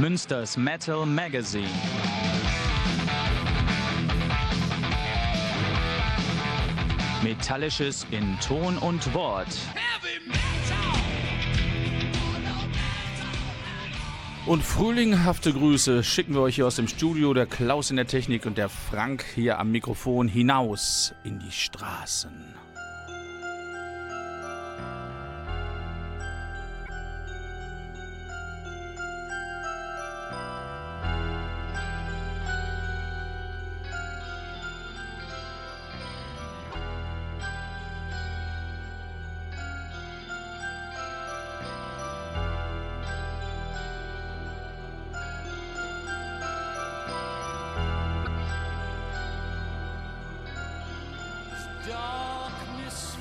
Münsters Metal Magazine. Metallisches in Ton und Wort. Und frühlinghafte Grüße schicken wir euch hier aus dem Studio, der Klaus in der Technik und der Frank hier am Mikrofon hinaus in die Straßen. darkness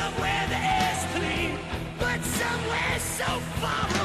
somewhere that is clean, but somewhere so far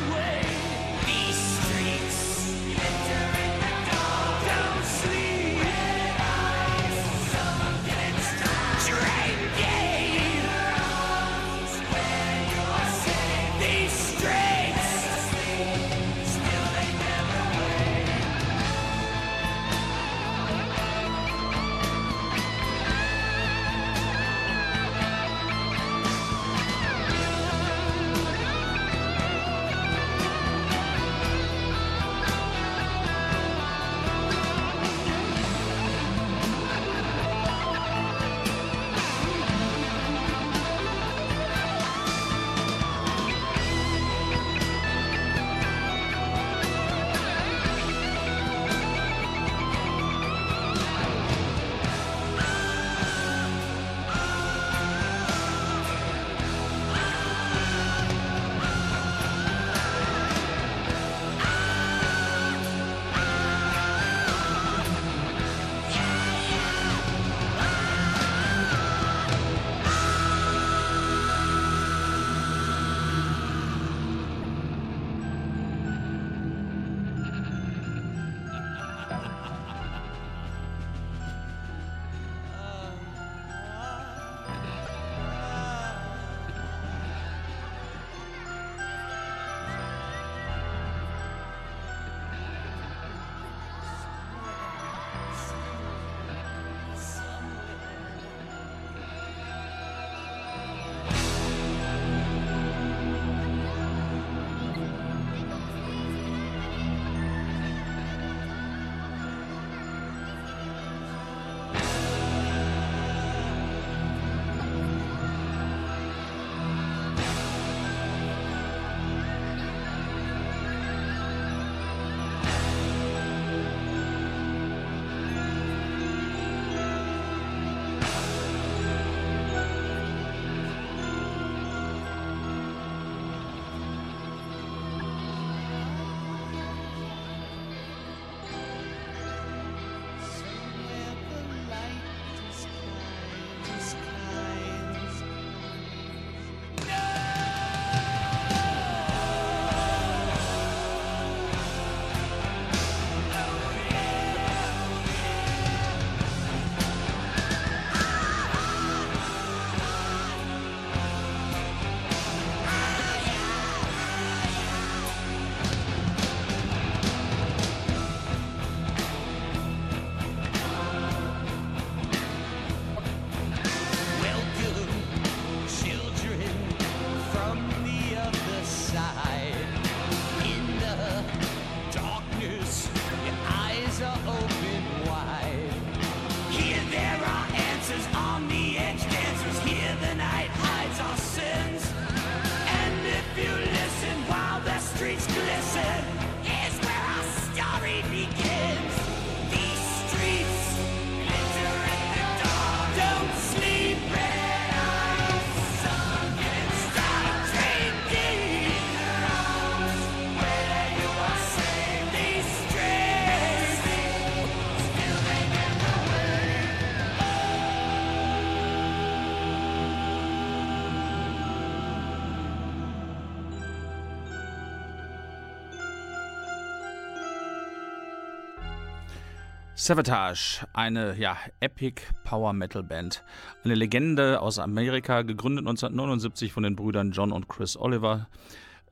Savatage, eine ja, Epic Power Metal Band. Eine Legende aus Amerika, gegründet 1979 von den Brüdern John und Chris Oliver.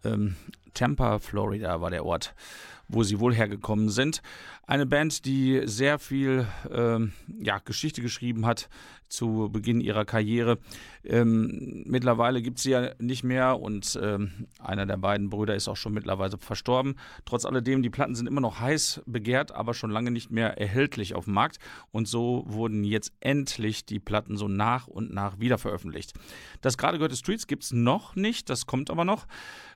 Ähm, Tampa, Florida war der Ort, wo sie wohl hergekommen sind. Eine Band, die sehr viel ähm, ja, Geschichte geschrieben hat zu Beginn ihrer Karriere. Ähm, mittlerweile gibt es sie ja nicht mehr und ähm, einer der beiden Brüder ist auch schon mittlerweile verstorben. Trotz alledem, die Platten sind immer noch heiß begehrt, aber schon lange nicht mehr erhältlich auf dem Markt. Und so wurden jetzt endlich die Platten so nach und nach wieder veröffentlicht. Das gerade gehörte Streets gibt es noch nicht, das kommt aber noch.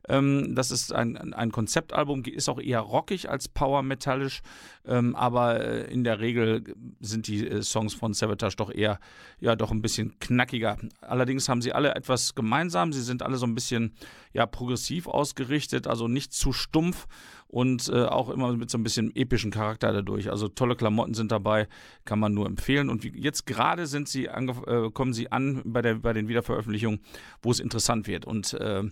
Ähm, das ist ein, ein Konzeptalbum, ist auch eher rockig als power-metallisch. Ähm, aber äh, in der Regel sind die äh, Songs von Savatage doch eher, ja, doch ein bisschen knackiger. Allerdings haben sie alle etwas gemeinsam. Sie sind alle so ein bisschen, ja, progressiv ausgerichtet, also nicht zu stumpf und äh, auch immer mit so ein bisschen epischen Charakter dadurch. Also tolle Klamotten sind dabei, kann man nur empfehlen. Und wie, jetzt gerade sind sie äh, kommen sie an bei, der, bei den Wiederveröffentlichungen, wo es interessant wird. Und äh,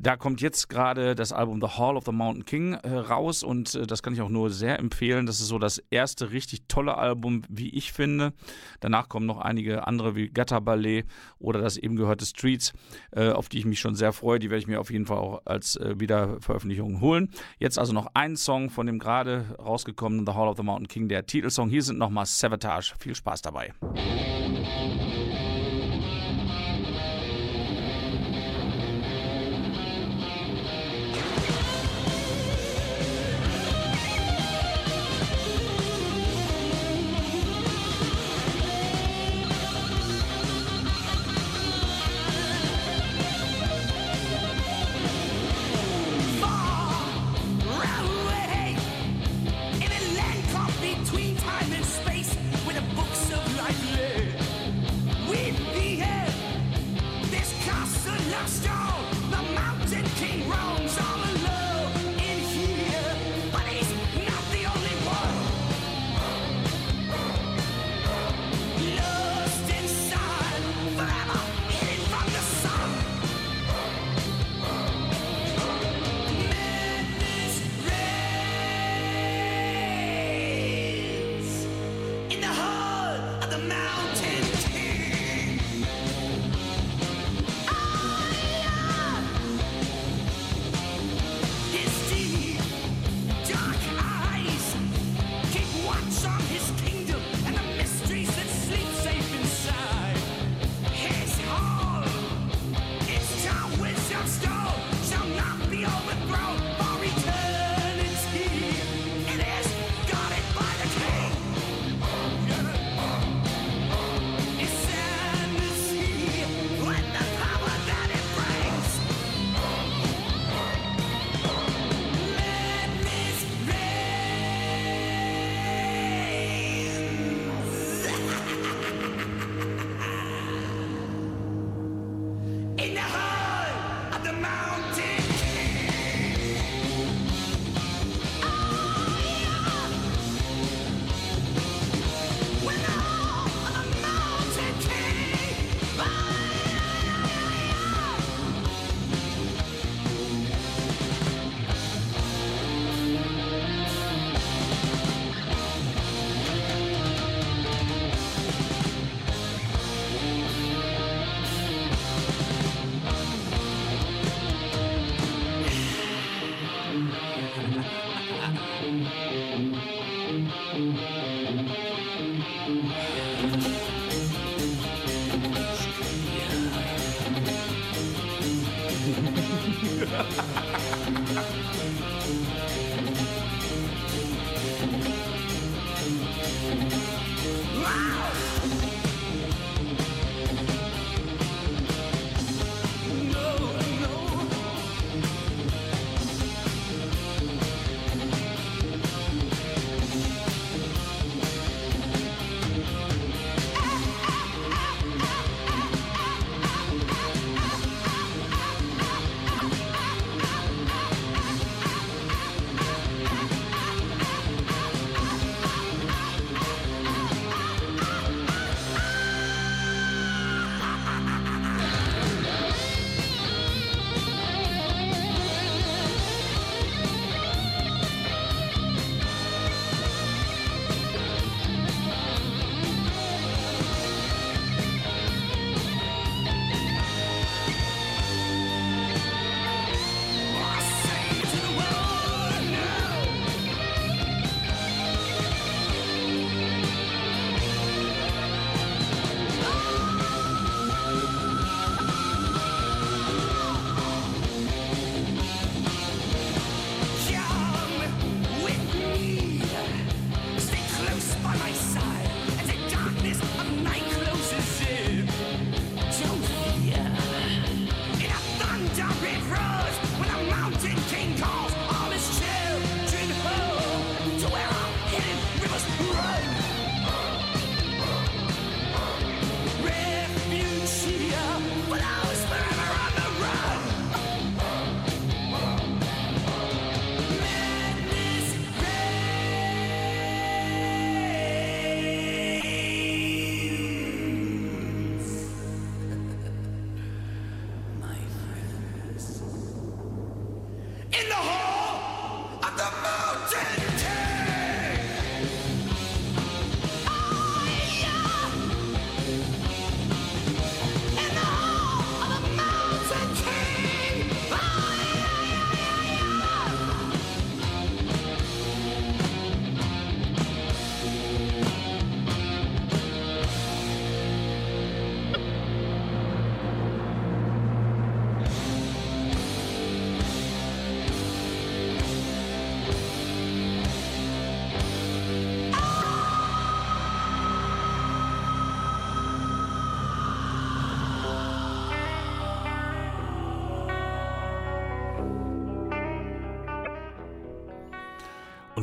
da kommt jetzt gerade das Album The Hall of the Mountain King äh, raus und äh, das kann ich auch nur sehr empfehlen. Das ist so das erste richtig tolle Album, wie ich finde. Danach kommen noch einige andere wie Gutter Ballet oder das eben gehörte Streets, äh, auf die ich mich schon sehr freue. Die werde ich mir auf jeden Fall auch als Wiederveröffentlichung holen. Jetzt also noch ein Song von dem gerade rausgekommenen The Hall of the Mountain King, der Titelsong. Hier sind nochmal Savatage. Viel Spaß dabei. und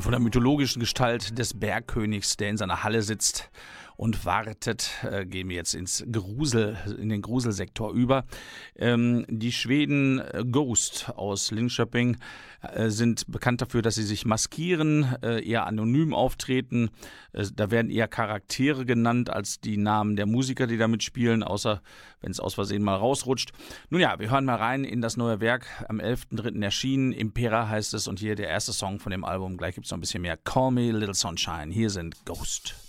von der mythologischen Gestalt des Bergkönigs, der in seiner Halle sitzt und wartet, äh, gehen wir jetzt ins Grusel, in den Gruselsektor über. Ähm, die Schweden äh, Ghost aus Linköping äh, sind bekannt dafür, dass sie sich maskieren, äh, eher anonym auftreten. Da werden eher Charaktere genannt als die Namen der Musiker, die damit spielen, außer wenn es aus Versehen mal rausrutscht. Nun ja, wir hören mal rein in das neue Werk, am 11.3. erschienen. Impera heißt es und hier der erste Song von dem Album. Gleich gibt es noch ein bisschen mehr. Call Me Little Sunshine. Hier sind Ghost.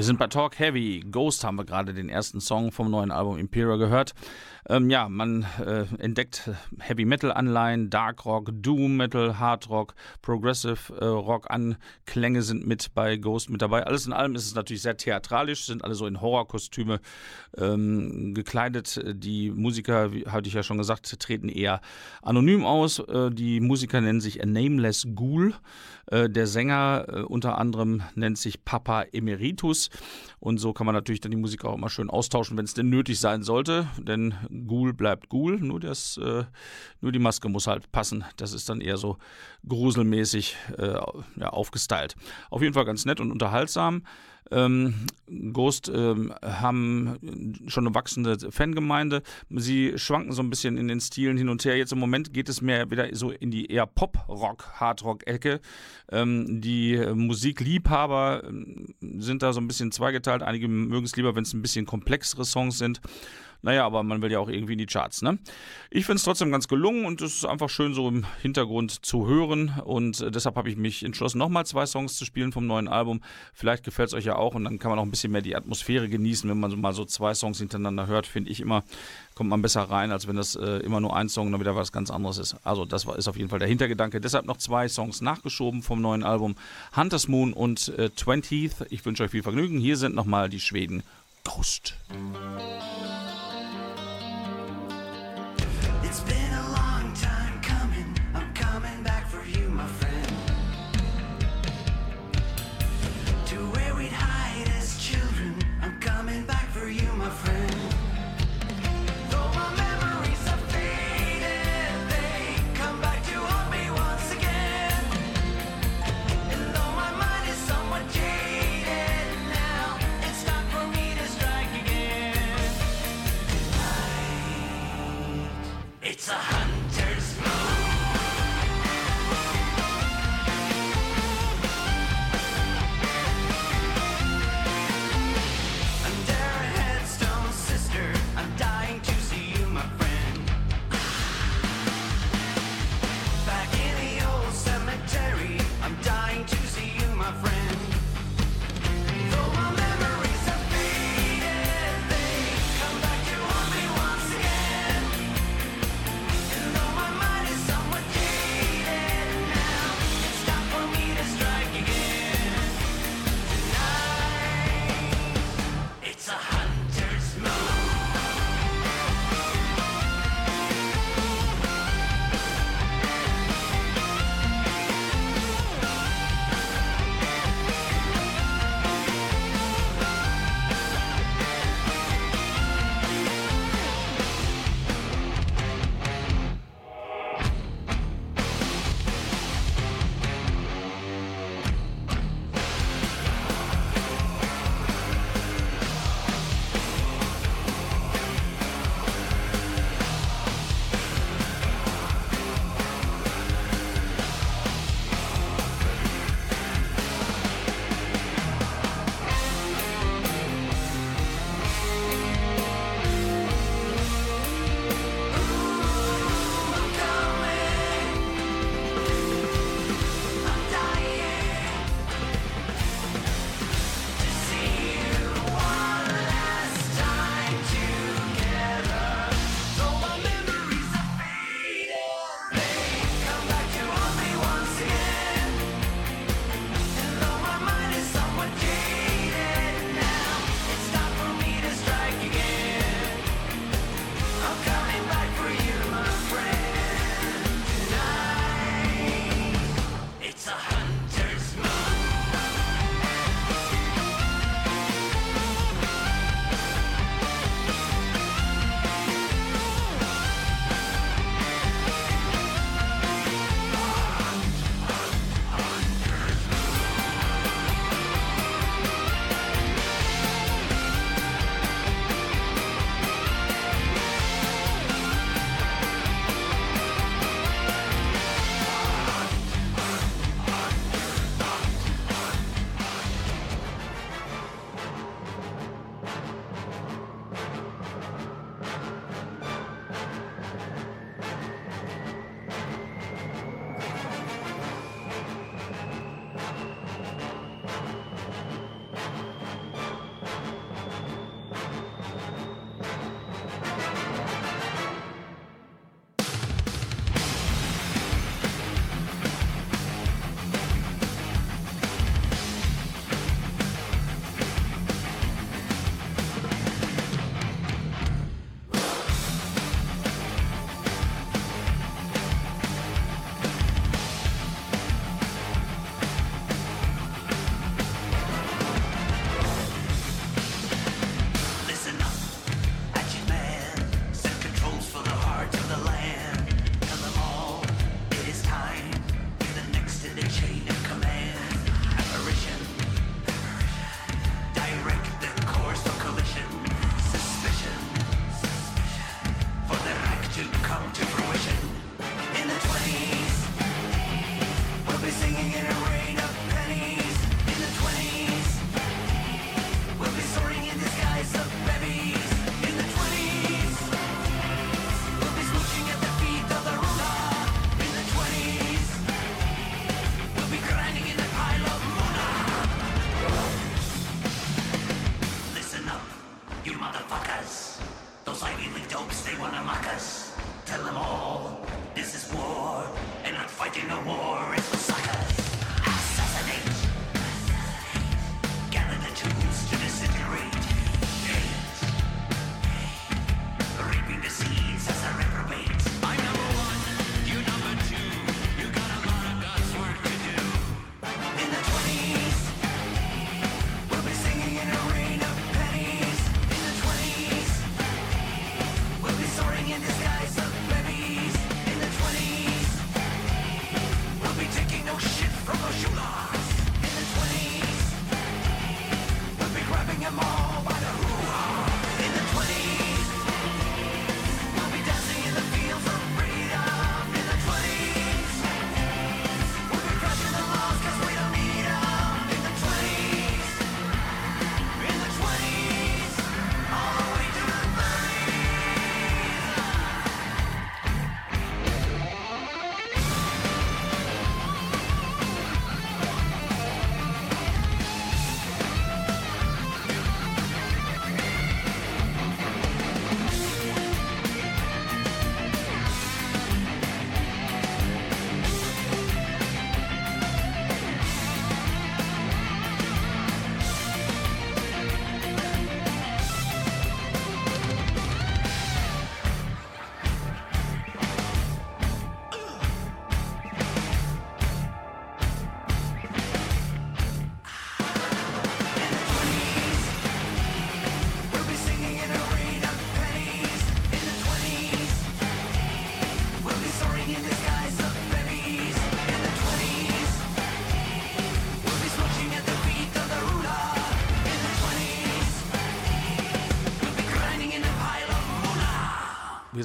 Wir sind bei Talk Heavy. Ghost haben wir gerade den ersten Song vom neuen Album Imperial gehört. Ähm, ja, man äh, entdeckt Heavy Metal Anleihen, Dark Rock, Doom Metal, Hard Rock, Progressive äh, Rock Anklänge sind mit bei Ghost mit dabei. Alles in allem ist es natürlich sehr theatralisch, sind alle so in Horrorkostüme ähm, gekleidet. Die Musiker, wie hatte ich ja schon gesagt, treten eher anonym aus. Äh, die Musiker nennen sich A Nameless Ghoul. Äh, der Sänger äh, unter anderem nennt sich Papa Emeritus. Und so kann man natürlich dann die Musik auch immer schön austauschen, wenn es denn nötig sein sollte. Denn Ghoul bleibt Ghoul, nur, das, äh, nur die Maske muss halt passen. Das ist dann eher so gruselmäßig äh, ja, aufgestylt. Auf jeden Fall ganz nett und unterhaltsam. Ähm, Ghost ähm, haben schon eine wachsende Fangemeinde. Sie schwanken so ein bisschen in den Stilen hin und her. Jetzt im Moment geht es mehr wieder so in die eher Pop-Rock, Hard-Rock-Ecke. Ähm, die Musikliebhaber ähm, sind da so ein bisschen zweigeteilt. Einige mögen es lieber, wenn es ein bisschen komplexere Songs sind. Naja, aber man will ja auch irgendwie in die Charts, ne? Ich finde es trotzdem ganz gelungen und es ist einfach schön so im Hintergrund zu hören und äh, deshalb habe ich mich entschlossen, nochmal zwei Songs zu spielen vom neuen Album. Vielleicht gefällt es euch ja auch und dann kann man auch ein bisschen mehr die Atmosphäre genießen, wenn man so mal so zwei Songs hintereinander hört, finde ich immer, kommt man besser rein, als wenn das äh, immer nur ein Song und dann wieder was ganz anderes ist. Also das war, ist auf jeden Fall der Hintergedanke. Deshalb noch zwei Songs nachgeschoben vom neuen Album Hunter's Moon und äh, 20th. Ich wünsche euch viel Vergnügen. Hier sind nochmal die Schweden Ghost. It's been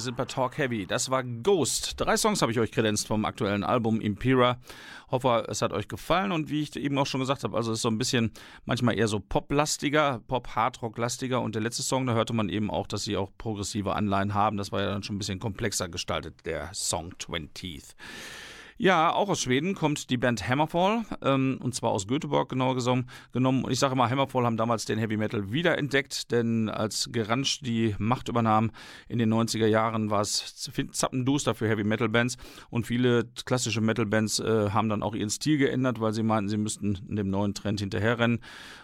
sind bei Talk Heavy. Das war Ghost. Drei Songs habe ich euch kredenzt vom aktuellen Album Impera. Hoffe, es hat euch gefallen und wie ich eben auch schon gesagt habe, also es ist so ein bisschen manchmal eher so Pop-lastiger, Pop-Hardrock-lastiger und der letzte Song, da hörte man eben auch, dass sie auch progressive Anleihen haben. Das war ja dann schon ein bisschen komplexer gestaltet, der Song 20th. Ja, auch aus Schweden kommt die Band Hammerfall, ähm, und zwar aus Göteborg genauer genommen. Und ich sage mal, Hammerfall haben damals den Heavy Metal wiederentdeckt, denn als Geransch die Macht übernahm in den 90er Jahren, war es zappenduster für Heavy Metal Bands und viele klassische Metal Bands äh, haben dann auch ihren Stil geändert, weil sie meinten, sie müssten dem neuen Trend hinterherrennen.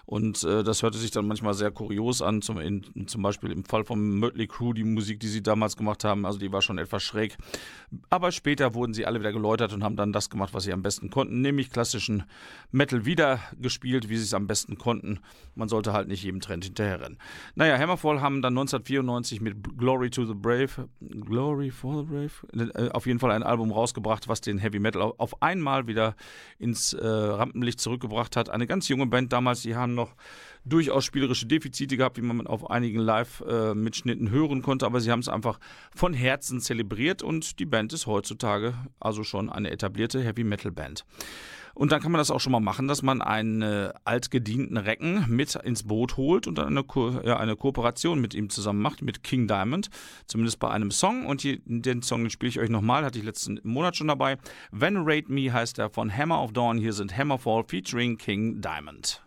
Und äh, das hörte sich dann manchmal sehr kurios an, zum, in, zum Beispiel im Fall von Mötley Crew, die Musik, die sie damals gemacht haben, also die war schon etwas schräg. Aber später wurden sie alle wieder geläutert und haben dann das gemacht, was sie am besten konnten, nämlich klassischen Metal wieder gespielt, wie sie es am besten konnten. Man sollte halt nicht jedem Trend hinterherrennen. Naja, Hammerfall haben dann 1994 mit Glory to the Brave, Glory for the Brave, äh, auf jeden Fall ein Album rausgebracht, was den Heavy Metal auf einmal wieder ins äh, Rampenlicht zurückgebracht hat. Eine ganz junge Band damals, die haben noch durchaus spielerische Defizite gehabt, wie man auf einigen Live-Mitschnitten hören konnte, aber sie haben es einfach von Herzen zelebriert und die Band ist heutzutage also schon eine etablierte Heavy-Metal-Band. Und dann kann man das auch schon mal machen, dass man einen äh, altgedienten Recken mit ins Boot holt und dann eine, Ko ja, eine Kooperation mit ihm zusammen macht, mit King Diamond, zumindest bei einem Song. Und hier, den Song spiele ich euch nochmal, hatte ich letzten Monat schon dabei. Venerate Me heißt er von Hammer of Dawn. Hier sind Hammerfall featuring King Diamond.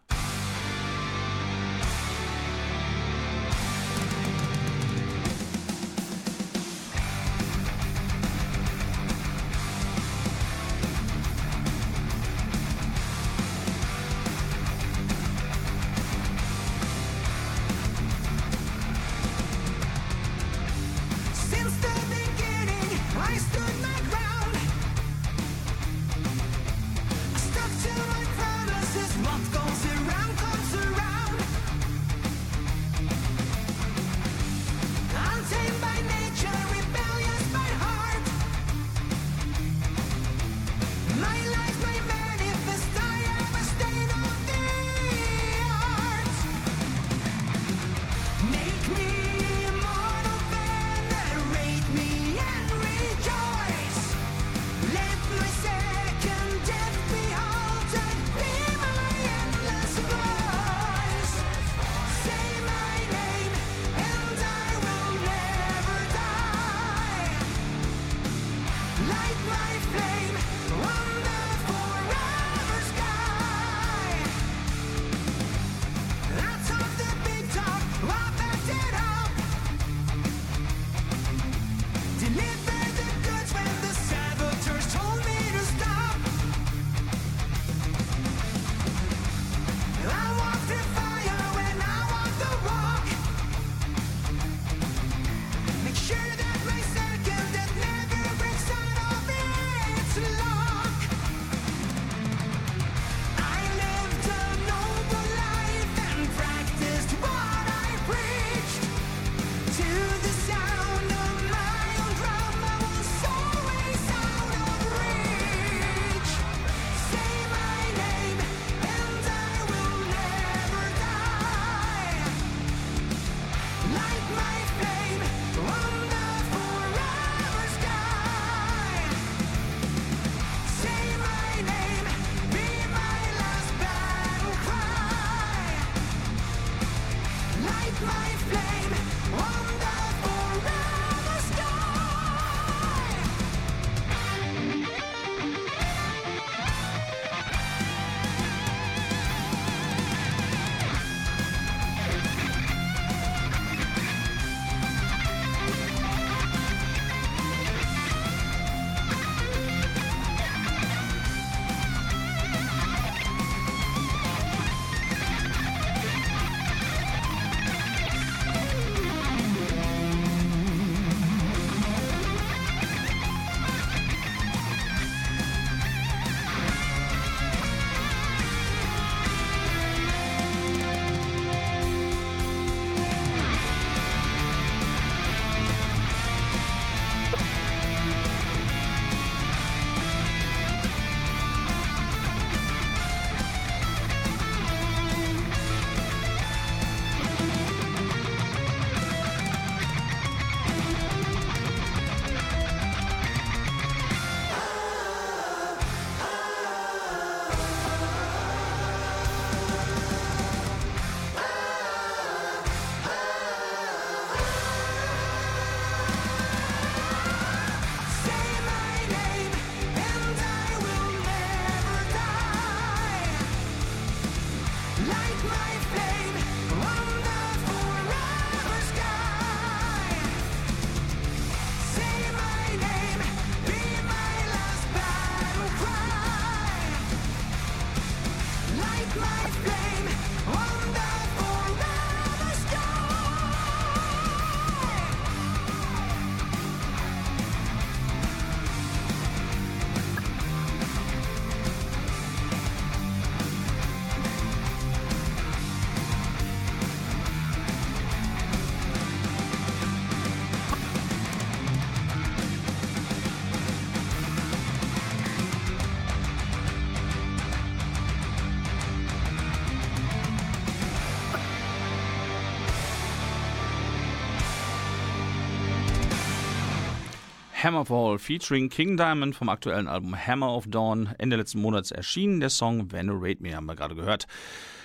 Hammerfall featuring King Diamond vom aktuellen Album Hammer of Dawn Ende letzten Monats erschienen. Der Song Venerate Me haben wir gerade gehört.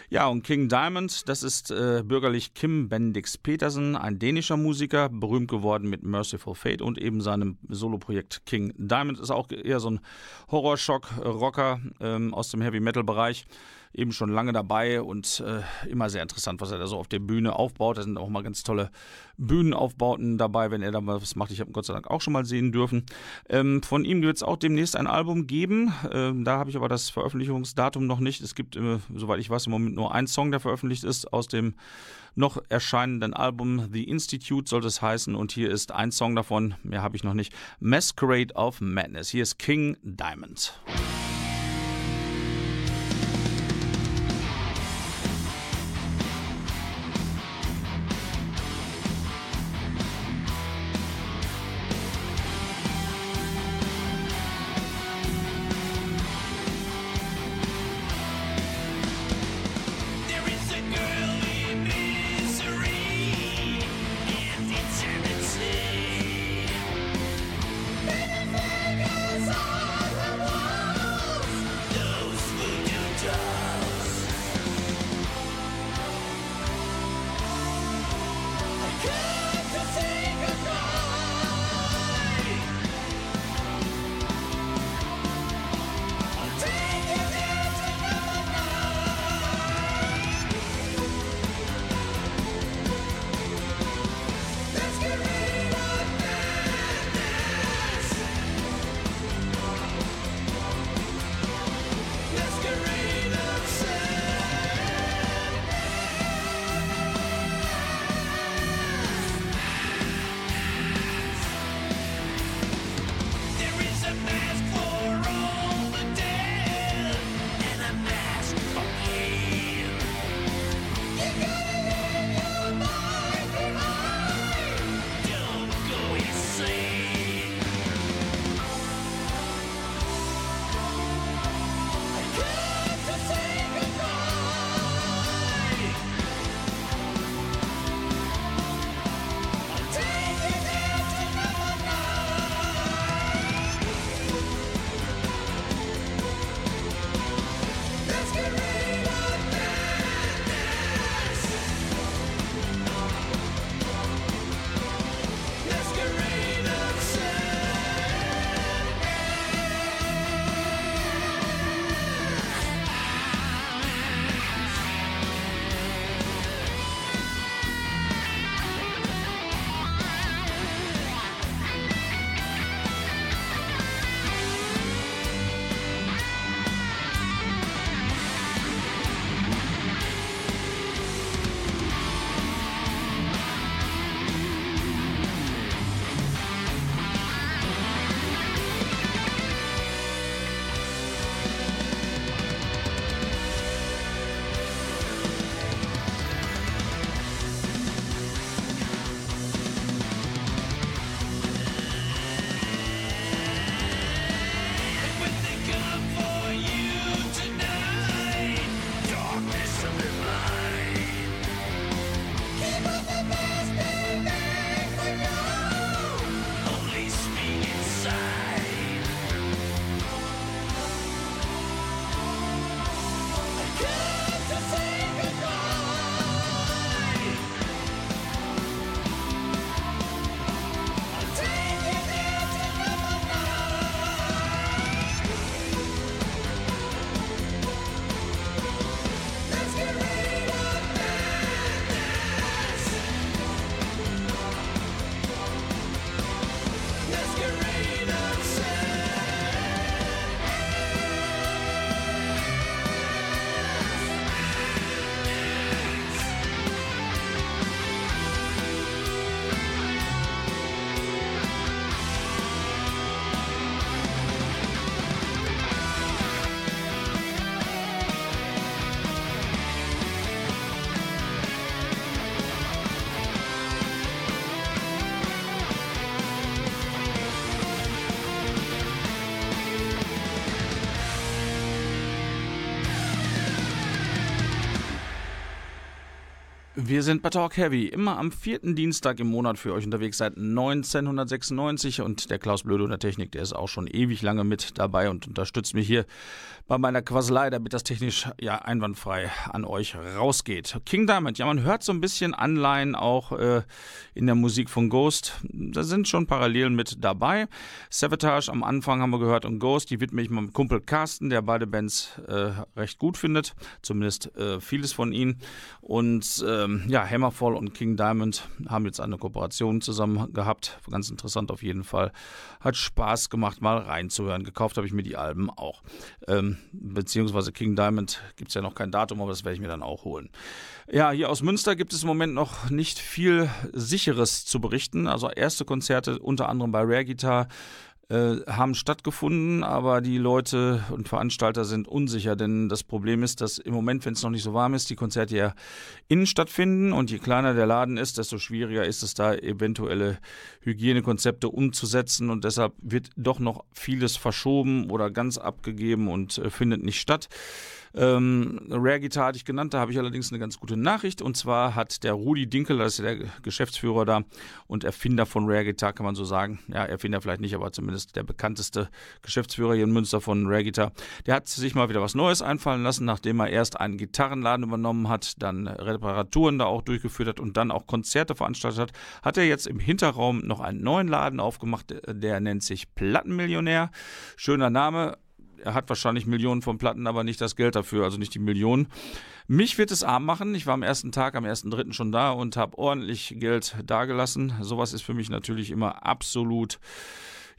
Ja, und King Diamond, das ist äh, bürgerlich Kim Bendix Petersen, ein dänischer Musiker, berühmt geworden mit Merciful Fate und eben seinem Soloprojekt King Diamond. Ist auch eher so ein Horrorschock-Rocker ähm, aus dem Heavy-Metal-Bereich eben schon lange dabei und äh, immer sehr interessant, was er da so auf der Bühne aufbaut. Da sind auch mal ganz tolle Bühnenaufbauten dabei, wenn er da was macht. Ich habe ihn Gott sei Dank auch schon mal sehen dürfen. Ähm, von ihm wird es auch demnächst ein Album geben. Ähm, da habe ich aber das Veröffentlichungsdatum noch nicht. Es gibt, äh, soweit ich weiß, im Moment nur ein Song, der veröffentlicht ist aus dem noch erscheinenden Album The Institute soll es heißen und hier ist ein Song davon, mehr habe ich noch nicht, Masquerade of Madness. Hier ist King Diamond. Wir sind bei Talk Heavy, immer am vierten Dienstag im Monat für euch unterwegs seit 1996 und der Klaus Blöde der Technik, der ist auch schon ewig lange mit dabei und unterstützt mich hier bei meiner Quasselei, damit das technisch ja einwandfrei an euch rausgeht. King Diamond, ja, man hört so ein bisschen Anleihen auch äh, in der Musik von Ghost. Da sind schon Parallelen mit dabei. Savatage am Anfang haben wir gehört und Ghost, die widme ich meinem Kumpel Carsten, der beide Bands äh, recht gut findet, zumindest äh, vieles von ihnen. Und ähm, ja, Hammerfall und King Diamond haben jetzt eine Kooperation zusammen gehabt. Ganz interessant auf jeden Fall. Hat Spaß gemacht, mal reinzuhören. Gekauft habe ich mir die Alben auch. Ähm, beziehungsweise King Diamond gibt es ja noch kein Datum, aber das werde ich mir dann auch holen. Ja, hier aus Münster gibt es im Moment noch nicht viel Sicheres zu berichten. Also erste Konzerte unter anderem bei Rare Guitar äh, haben stattgefunden, aber die Leute und Veranstalter sind unsicher, denn das Problem ist, dass im Moment, wenn es noch nicht so warm ist, die Konzerte ja innen stattfinden und je kleiner der Laden ist, desto schwieriger ist es da eventuelle Hygienekonzepte umzusetzen und deshalb wird doch noch vieles verschoben oder ganz abgegeben und äh, findet nicht statt. Ähm, Rare Guitar hatte ich genannt, da habe ich allerdings eine ganz gute Nachricht. Und zwar hat der Rudi Dinkel, das ist ja der Geschäftsführer da und Erfinder von Rare Guitar, kann man so sagen. Ja, Erfinder vielleicht nicht, aber zumindest der bekannteste Geschäftsführer hier in Münster von Rare Guitar. Der hat sich mal wieder was Neues einfallen lassen, nachdem er erst einen Gitarrenladen übernommen hat, dann Reparaturen da auch durchgeführt hat und dann auch Konzerte veranstaltet hat, hat er jetzt im Hinterraum noch einen neuen Laden aufgemacht, der nennt sich Plattenmillionär. Schöner Name, er hat wahrscheinlich Millionen von Platten, aber nicht das Geld dafür, also nicht die Millionen. Mich wird es arm machen. Ich war am ersten Tag, am ersten Dritten schon da und habe ordentlich Geld dagelassen. Sowas ist für mich natürlich immer absolut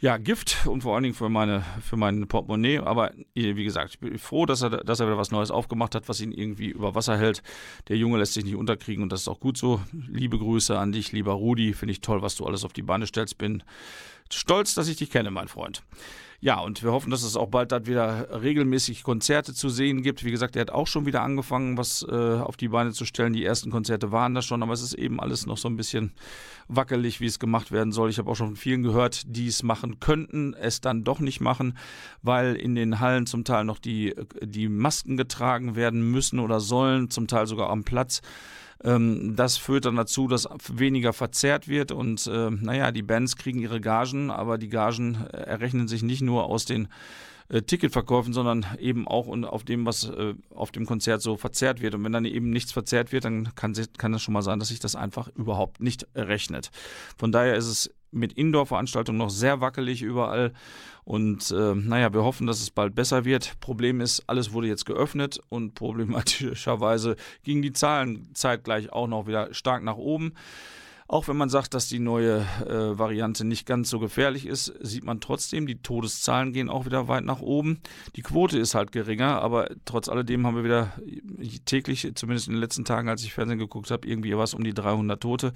ja, Gift und vor allen Dingen für meine für mein Portemonnaie. Aber wie gesagt, ich bin froh, dass er, dass er wieder was Neues aufgemacht hat, was ihn irgendwie über Wasser hält. Der Junge lässt sich nicht unterkriegen und das ist auch gut so. Liebe Grüße an dich, lieber Rudi. Finde ich toll, was du alles auf die Beine stellst. Bin stolz, dass ich dich kenne, mein Freund. Ja, und wir hoffen, dass es auch bald dann wieder regelmäßig Konzerte zu sehen gibt. Wie gesagt, er hat auch schon wieder angefangen, was äh, auf die Beine zu stellen. Die ersten Konzerte waren da schon, aber es ist eben alles noch so ein bisschen wackelig, wie es gemacht werden soll. Ich habe auch schon von vielen gehört, die es machen könnten, es dann doch nicht machen, weil in den Hallen zum Teil noch die, die Masken getragen werden müssen oder sollen, zum Teil sogar am Platz. Ähm, das führt dann dazu, dass weniger verzehrt wird und äh, naja, die Bands kriegen ihre Gagen, aber die Gagen äh, errechnen sich nicht nur aus den äh, Ticketverkäufen, sondern eben auch auf dem, was äh, auf dem Konzert so verzerrt wird. Und wenn dann eben nichts verzerrt wird, dann kann, kann das schon mal sein, dass sich das einfach überhaupt nicht rechnet. Von daher ist es mit Indoor-Veranstaltungen noch sehr wackelig überall. Und äh, naja, wir hoffen, dass es bald besser wird. Problem ist, alles wurde jetzt geöffnet und problematischerweise gingen die Zahlen zeitgleich auch noch wieder stark nach oben. Auch wenn man sagt, dass die neue äh, Variante nicht ganz so gefährlich ist, sieht man trotzdem, die Todeszahlen gehen auch wieder weit nach oben. Die Quote ist halt geringer, aber trotz alledem haben wir wieder täglich, zumindest in den letzten Tagen, als ich Fernsehen geguckt habe, irgendwie was um die 300 Tote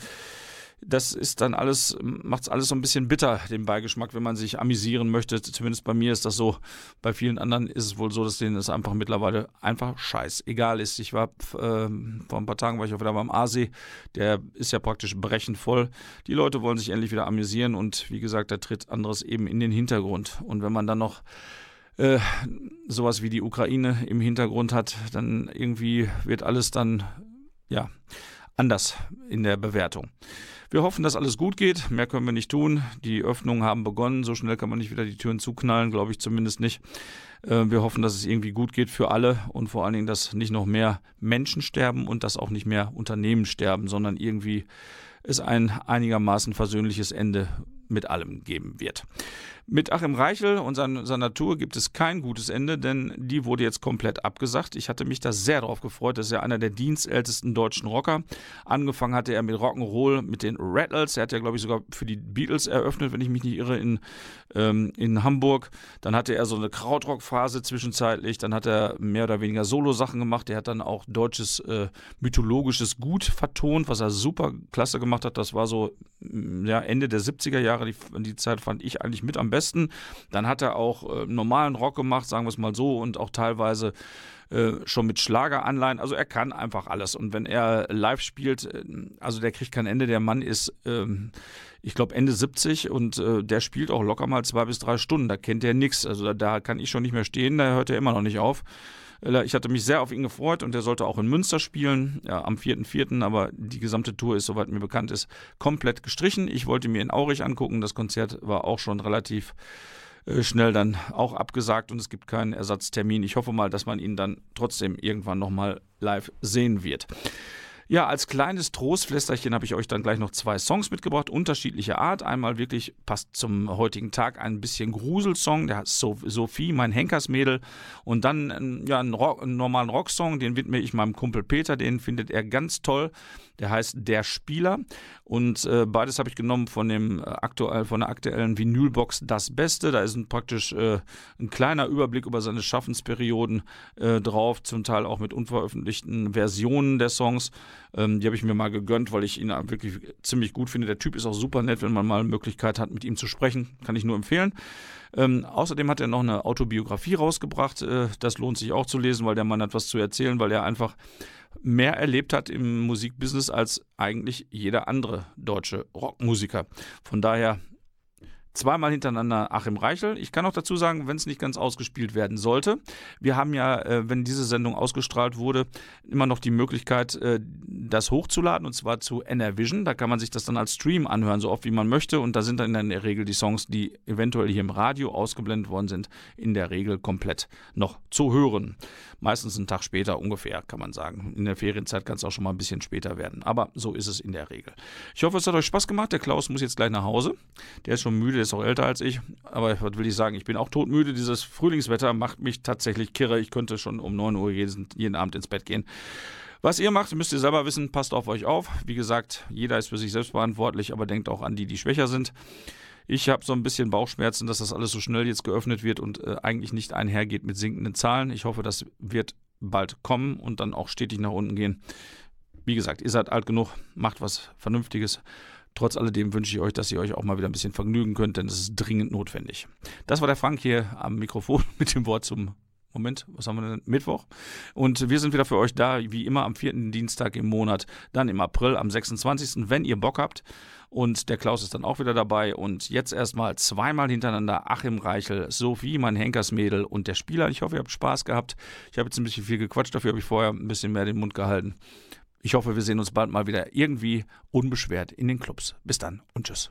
das ist dann alles, macht es alles so ein bisschen bitter, den Beigeschmack, wenn man sich amüsieren möchte. Zumindest bei mir ist das so. Bei vielen anderen ist es wohl so, dass denen es einfach mittlerweile einfach scheißegal ist. Ich war äh, vor ein paar Tagen war ich auch wieder beim Aasee. Der ist ja praktisch brechend voll. Die Leute wollen sich endlich wieder amüsieren und wie gesagt, da tritt anderes eben in den Hintergrund. Und wenn man dann noch äh, sowas wie die Ukraine im Hintergrund hat, dann irgendwie wird alles dann ja anders in der Bewertung. Wir hoffen, dass alles gut geht. Mehr können wir nicht tun. Die Öffnungen haben begonnen. So schnell kann man nicht wieder die Türen zuknallen, glaube ich zumindest nicht. Äh, wir hoffen, dass es irgendwie gut geht für alle und vor allen Dingen, dass nicht noch mehr Menschen sterben und dass auch nicht mehr Unternehmen sterben, sondern irgendwie es ein einigermaßen versöhnliches Ende mit allem geben wird. Mit Achim Reichel und seiner Tour gibt es kein gutes Ende, denn die wurde jetzt komplett abgesagt. Ich hatte mich da sehr drauf gefreut. Das ist ja einer der dienstältesten deutschen Rocker. Angefangen hatte er mit Rock'n'Roll mit den Rattles. Er hat ja, glaube ich, sogar für die Beatles eröffnet, wenn ich mich nicht irre, in, ähm, in Hamburg. Dann hatte er so eine Krautrock-Phase zwischenzeitlich. Dann hat er mehr oder weniger Solo-Sachen gemacht. Er hat dann auch deutsches äh, mythologisches Gut vertont, was er super klasse gemacht hat. Das war so ja, Ende der 70er Jahre. Die, die Zeit fand ich eigentlich mit am besten besten. Dann hat er auch äh, normalen Rock gemacht, sagen wir es mal so, und auch teilweise äh, schon mit Schlageranleihen. Also er kann einfach alles. Und wenn er live spielt, äh, also der kriegt kein Ende. Der Mann ist, ähm, ich glaube, Ende 70 und äh, der spielt auch locker mal zwei bis drei Stunden. Da kennt er nichts. Also da, da, kann ich schon nicht mehr stehen, da hört er immer noch nicht auf. Äh, Ich hatte mich sehr auf ihn gefreut und er sollte auch in Münster spielen, ja, am 4.4., aber die gesamte Tour ist, soweit mir bekannt ist, komplett gestrichen. Ich wollte mir in Aurich angucken, das Konzert war auch schon relativ äh, schnell dann auch abgesagt und es gibt keinen Ersatztermin. Ich hoffe mal, dass man ihn dann trotzdem irgendwann nochmal live sehen wird. Ja, als kleines Trostflästerchen habe ich euch dann gleich noch zwei Songs mitgebracht, unterschiedlicher Art. Einmal wirklich passt zum heutigen Tag ein bisschen Gruselsong, der Sophie, mein Henkersmädel. Und dann ähm, ja, einen, Rock, einen normalen Rocksong, den widme ich meinem Kumpel Peter, den findet er ganz toll. Der heißt Der Spieler. Und äh, beides habe ich genommen von, dem, äh, aktuell, von der aktuellen Vinylbox Das Beste. Da ist ein, praktisch äh, ein kleiner Überblick über seine Schaffensperioden äh, drauf, zum Teil auch mit unveröffentlichten Versionen der Songs. Ähm, die habe ich mir mal gegönnt, weil ich ihn wirklich ziemlich gut finde. Der Typ ist auch super nett, wenn man mal eine Möglichkeit hat, mit ihm zu sprechen. Kann ich nur empfehlen. Ähm, außerdem hat er noch eine Autobiografie rausgebracht. Äh, das lohnt sich auch zu lesen, weil der Mann hat was zu erzählen, weil er einfach mehr erlebt hat im Musikbusiness als eigentlich jeder andere deutsche Rockmusiker. Von daher zweimal hintereinander Achim Reichel. Ich kann auch dazu sagen, wenn es nicht ganz ausgespielt werden sollte, wir haben ja, äh, wenn diese Sendung ausgestrahlt wurde, immer noch die Möglichkeit, äh, das hochzuladen und zwar zu NRVision. Da kann man sich das dann als Stream anhören, so oft wie man möchte. Und da sind dann in der Regel die Songs, die eventuell hier im Radio ausgeblendet worden sind, in der Regel komplett noch zu hören. Meistens einen Tag später ungefähr, kann man sagen. In der Ferienzeit kann es auch schon mal ein bisschen später werden. Aber so ist es in der Regel. Ich hoffe, es hat euch Spaß gemacht. Der Klaus muss jetzt gleich nach Hause. Der ist schon müde, ist auch älter als ich. Aber was will ich sagen? Ich bin auch todmüde. Dieses Frühlingswetter macht mich tatsächlich kirre. Ich könnte schon um 9 Uhr jeden, jeden Abend ins Bett gehen. Was ihr macht, müsst ihr selber wissen. Passt auf euch auf. Wie gesagt, jeder ist für sich selbst verantwortlich, aber denkt auch an die, die schwächer sind. Ich habe so ein bisschen Bauchschmerzen, dass das alles so schnell jetzt geöffnet wird und äh, eigentlich nicht einhergeht mit sinkenden Zahlen. Ich hoffe, das wird bald kommen und dann auch stetig nach unten gehen. Wie gesagt, ihr seid alt genug, macht was Vernünftiges. Trotz alledem wünsche ich euch, dass ihr euch auch mal wieder ein bisschen vergnügen könnt, denn es ist dringend notwendig. Das war der Frank hier am Mikrofon mit dem Wort zum Moment, was haben wir denn? Mittwoch. Und wir sind wieder für euch da, wie immer am vierten Dienstag im Monat, dann im April am 26., wenn ihr Bock habt. Und der Klaus ist dann auch wieder dabei. Und jetzt erstmal zweimal hintereinander Achim Reichel, Sophie, mein Henkersmädel und der Spieler. Ich hoffe, ihr habt Spaß gehabt. Ich habe jetzt ein bisschen viel gequatscht, dafür habe ich vorher ein bisschen mehr den Mund gehalten. Ich hoffe, wir sehen uns bald mal wieder irgendwie unbeschwert in den Clubs. Bis dann und tschüss.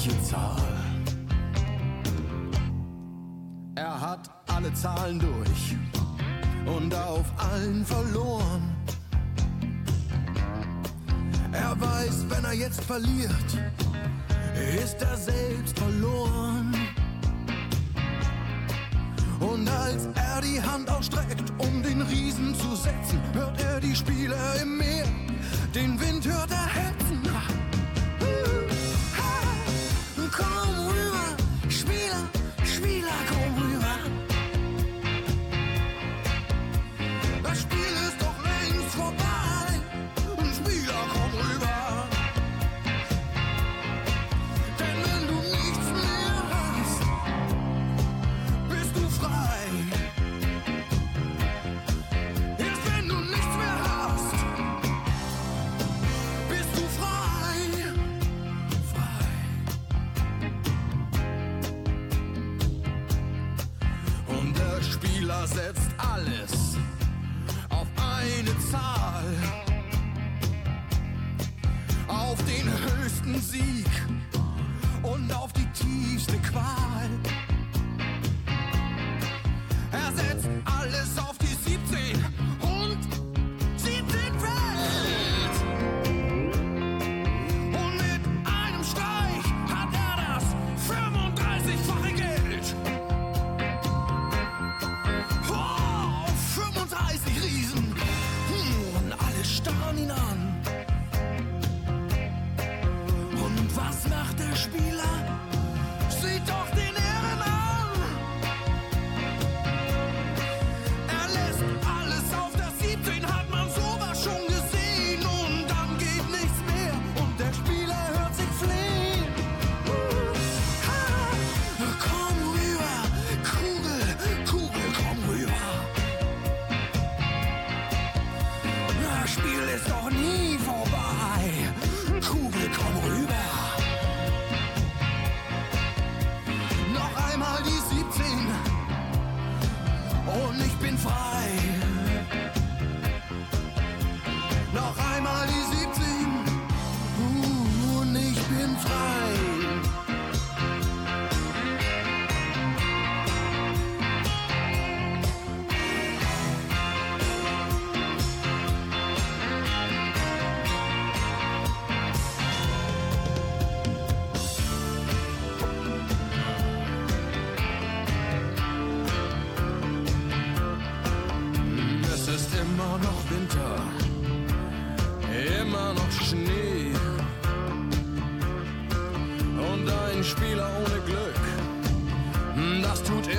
welche Zahl? Er hat alle Zahlen durch und auf allen verloren. Er weiß, wenn er jetzt verliert, ist er selbst verloren. Und als Sieg und auf die tiefste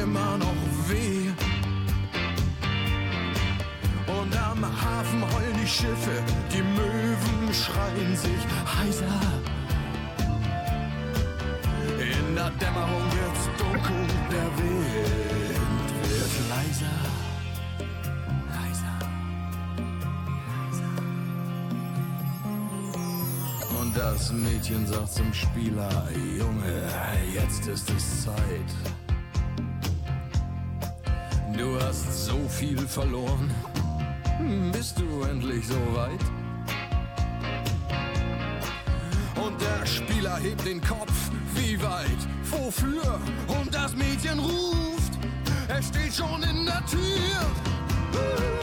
immer noch weh. Und am Hafen heulen die Schiffe, die Möwen schreien sich heiser. In der Dämmerung wird's dunkel, der Wind wird leiser. leiser, leiser. Und Das Mädchen sagt zum Spieler, Junge, jetzt ist es Zeit. viel verloren. Bist du endlich so weit? Und der Spieler hebt den Kopf. Wie weit? Wofür? Und das Mädchen ruft. Er steht schon in der Tür.